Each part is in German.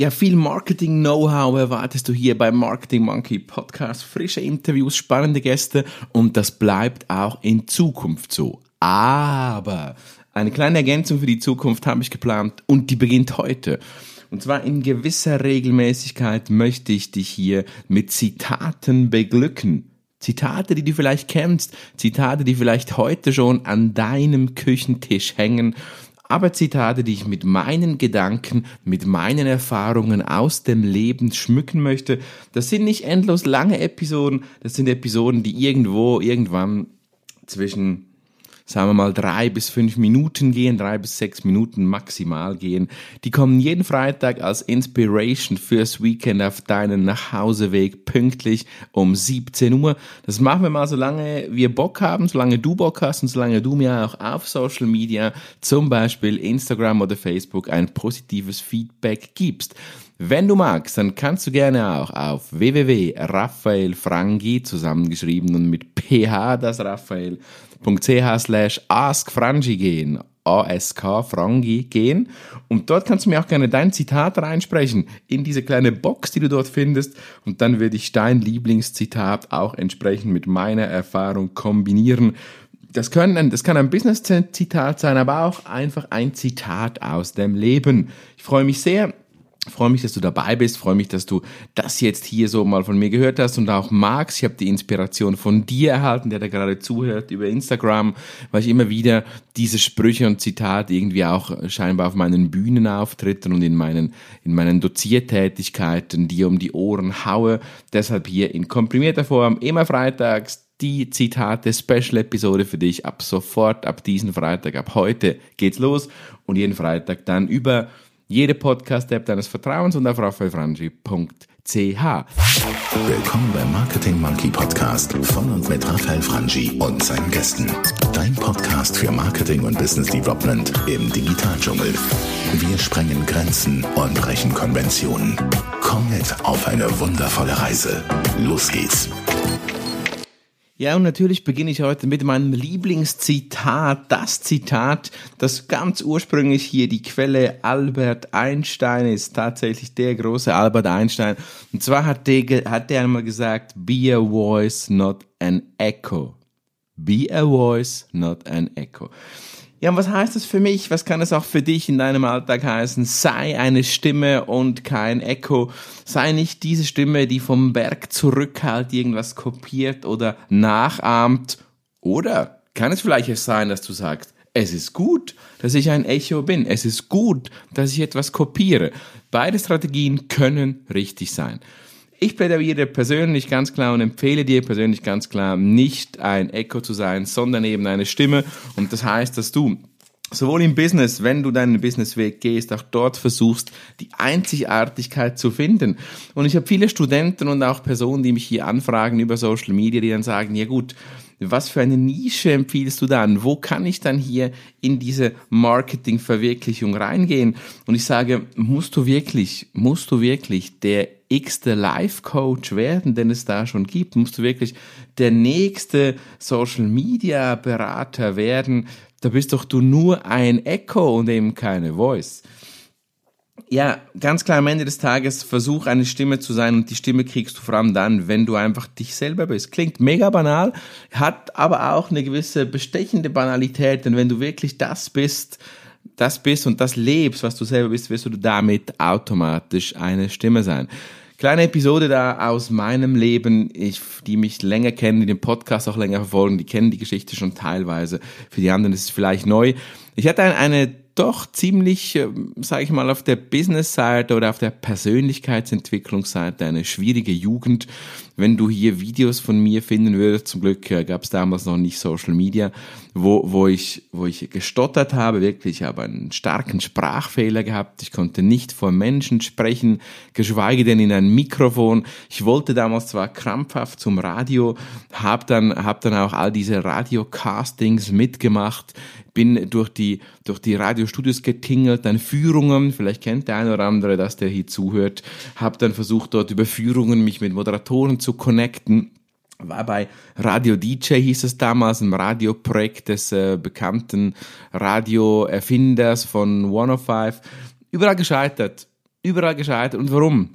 Ja, viel Marketing-Know-how erwartest du hier beim Marketing Monkey Podcast. Frische Interviews, spannende Gäste und das bleibt auch in Zukunft so. Aber eine kleine Ergänzung für die Zukunft habe ich geplant und die beginnt heute. Und zwar in gewisser Regelmäßigkeit möchte ich dich hier mit Zitaten beglücken. Zitate, die du vielleicht kennst, Zitate, die vielleicht heute schon an deinem Küchentisch hängen aber Zitate, die ich mit meinen Gedanken, mit meinen Erfahrungen aus dem Leben schmücken möchte. Das sind nicht endlos lange Episoden, das sind Episoden, die irgendwo, irgendwann zwischen sagen wir mal, drei bis fünf Minuten gehen, drei bis sechs Minuten maximal gehen. Die kommen jeden Freitag als Inspiration fürs Weekend auf deinen Nachhauseweg pünktlich um 17 Uhr. Das machen wir mal, solange wir Bock haben, solange du Bock hast und solange du mir auch auf Social Media, zum Beispiel Instagram oder Facebook, ein positives Feedback gibst. Wenn du magst, dann kannst du gerne auch auf www.raphaelfrangi zusammengeschrieben und mit ph das Raphael slash askfrangi gehen, ASK Frangi gehen und dort kannst du mir auch gerne dein Zitat reinsprechen in diese kleine Box, die du dort findest und dann würde ich dein Lieblingszitat auch entsprechend mit meiner Erfahrung kombinieren. Das, können, das kann ein Business-Zitat sein, aber auch einfach ein Zitat aus dem Leben. Ich freue mich sehr, freue mich, dass du dabei bist, freue mich, dass du das jetzt hier so mal von mir gehört hast und auch magst. Ich habe die Inspiration von dir erhalten, der da gerade zuhört über Instagram, weil ich immer wieder diese Sprüche und Zitate irgendwie auch scheinbar auf meinen Bühnenauftritten und in meinen, in meinen Doziertätigkeiten dir um die Ohren haue. Deshalb hier in komprimierter Form immer freitags die Zitate Special Episode für dich ab sofort, ab diesen Freitag, ab heute geht's los und jeden Freitag dann über jede Podcast-App deines Vertrauens und auf raphaelfrangi.ch. Willkommen beim Marketing Monkey Podcast von und mit Raphael Frangi und seinen Gästen. Dein Podcast für Marketing und Business Development im Digitaldschungel. Wir sprengen Grenzen und brechen Konventionen. Komm mit auf eine wundervolle Reise. Los geht's. Ja, und natürlich beginne ich heute mit meinem Lieblingszitat. Das Zitat, das ganz ursprünglich hier die Quelle Albert Einstein ist, tatsächlich der große Albert Einstein. Und zwar hat der, hat der einmal gesagt, be a voice, not an echo. Be a voice, not an echo. Ja, und was heißt das für mich? Was kann es auch für dich in deinem Alltag heißen? Sei eine Stimme und kein Echo. Sei nicht diese Stimme, die vom Berg zurückhält, irgendwas kopiert oder nachahmt. Oder kann es vielleicht sein, dass du sagst, es ist gut, dass ich ein Echo bin. Es ist gut, dass ich etwas kopiere. Beide Strategien können richtig sein. Ich plädiere persönlich ganz klar und empfehle dir persönlich ganz klar, nicht ein Echo zu sein, sondern eben eine Stimme. Und das heißt, dass du sowohl im Business, wenn du deinen Businessweg gehst, auch dort versuchst, die Einzigartigkeit zu finden. Und ich habe viele Studenten und auch Personen, die mich hier anfragen über Social Media, die dann sagen, ja gut, was für eine Nische empfiehlst du dann? Wo kann ich dann hier in diese Marketingverwirklichung reingehen? Und ich sage, musst du wirklich, musst du wirklich der x-te Life Coach werden, den es da schon gibt? Musst du wirklich der nächste Social Media Berater werden? Da bist doch du nur ein Echo und eben keine Voice ja, ganz klar am Ende des Tages versuch eine Stimme zu sein und die Stimme kriegst du vor allem dann, wenn du einfach dich selber bist. Klingt mega banal, hat aber auch eine gewisse bestechende Banalität, denn wenn du wirklich das bist, das bist und das lebst, was du selber bist, wirst du damit automatisch eine Stimme sein. Kleine Episode da aus meinem Leben, ich, die mich länger kennen, die den Podcast auch länger verfolgen, die kennen die Geschichte schon teilweise. Für die anderen ist es vielleicht neu. Ich hatte eine doch ziemlich, äh, sage ich mal, auf der Business-Seite oder auf der Persönlichkeitsentwicklungsseite eine schwierige Jugend. Wenn du hier Videos von mir finden würdest, zum Glück äh, gab es damals noch nicht Social Media, wo, wo, ich, wo ich gestottert habe, wirklich, ich habe einen starken Sprachfehler gehabt, ich konnte nicht vor Menschen sprechen, geschweige denn in ein Mikrofon. Ich wollte damals zwar krampfhaft zum Radio, habe dann, hab dann auch all diese Radiocastings mitgemacht, bin durch die, durch die Radiostudios getingelt, dann Führungen, vielleicht kennt der eine oder andere das, der hier zuhört, habe dann versucht, dort über Führungen mich mit Moderatoren zu connecten war bei Radio DJ hieß es damals, ein Radioprojekt des äh, bekannten Radioerfinders von 105. Überall gescheitert. überall gescheitert. Und warum?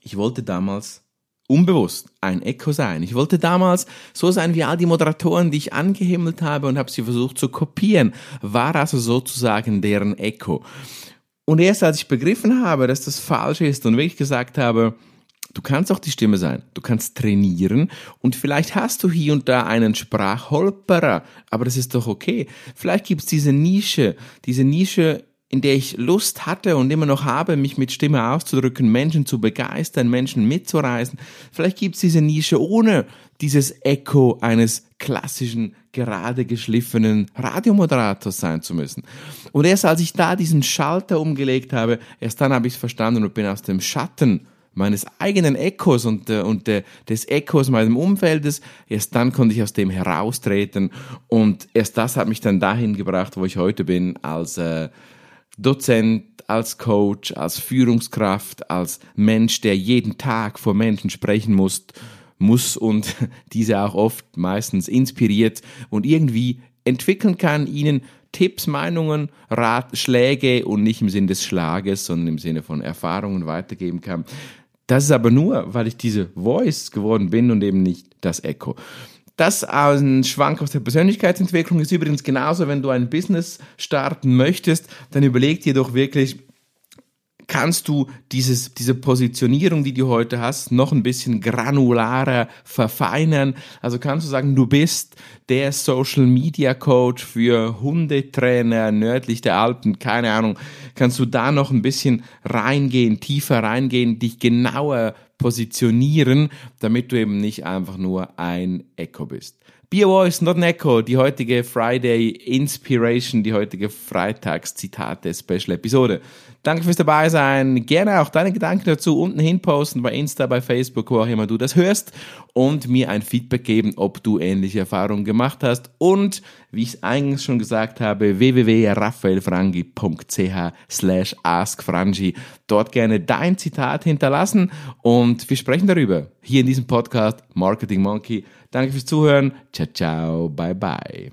Ich wollte damals unbewusst ein Echo sein. Ich wollte damals so sein wie all die Moderatoren, die ich angehimmelt habe und habe sie versucht zu kopieren, war also sozusagen deren Echo. Und erst als ich begriffen habe, dass das falsch ist und wirklich gesagt habe, du kannst auch die Stimme sein, du kannst trainieren und vielleicht hast du hier und da einen Sprachholperer, aber das ist doch okay. Vielleicht gibt es diese Nische, diese Nische in der ich Lust hatte und immer noch habe, mich mit Stimme auszudrücken, Menschen zu begeistern, Menschen mitzureisen. Vielleicht gibt es diese Nische ohne dieses Echo eines klassischen, gerade geschliffenen Radiomoderators sein zu müssen. Und erst als ich da diesen Schalter umgelegt habe, erst dann habe ich es verstanden und bin aus dem Schatten meines eigenen Echos und, äh, und äh, des Echos meines Umfeldes, erst dann konnte ich aus dem heraustreten und erst das hat mich dann dahin gebracht, wo ich heute bin, als äh, Dozent, als Coach, als Führungskraft, als Mensch, der jeden Tag vor Menschen sprechen muss, muss und diese auch oft meistens inspiriert und irgendwie entwickeln kann, ihnen Tipps, Meinungen, Ratschläge und nicht im Sinne des Schlages, sondern im Sinne von Erfahrungen weitergeben kann. Das ist aber nur, weil ich diese Voice geworden bin und eben nicht das Echo. Das ein Schwank aus der Persönlichkeitsentwicklung ist übrigens genauso, wenn du ein Business starten möchtest, dann überleg dir doch wirklich, kannst du dieses, diese Positionierung, die du heute hast, noch ein bisschen granularer verfeinern. Also kannst du sagen, du bist der Social Media Coach für Hundetrainer nördlich der Alpen, keine Ahnung. Kannst du da noch ein bisschen reingehen, tiefer reingehen, dich genauer positionieren, damit du eben nicht einfach nur ein Echo bist. Be a voice, not an echo. Die heutige Friday Inspiration, die heutige Freitags-Zitate-Special-Episode. Danke fürs dabei sein. Gerne auch deine Gedanken dazu unten hin posten bei Insta, bei Facebook, wo auch immer du das hörst und mir ein Feedback geben, ob du ähnliche Erfahrungen gemacht hast und wie ich es eingangs schon gesagt habe, www.raphaelfrangi.ch slash askfrangi. Dort gerne dein Zitat hinterlassen und wir sprechen darüber hier in diesem Podcast Marketing Monkey. Danke fürs Zuhören. Ciao, ciao. Bye, bye.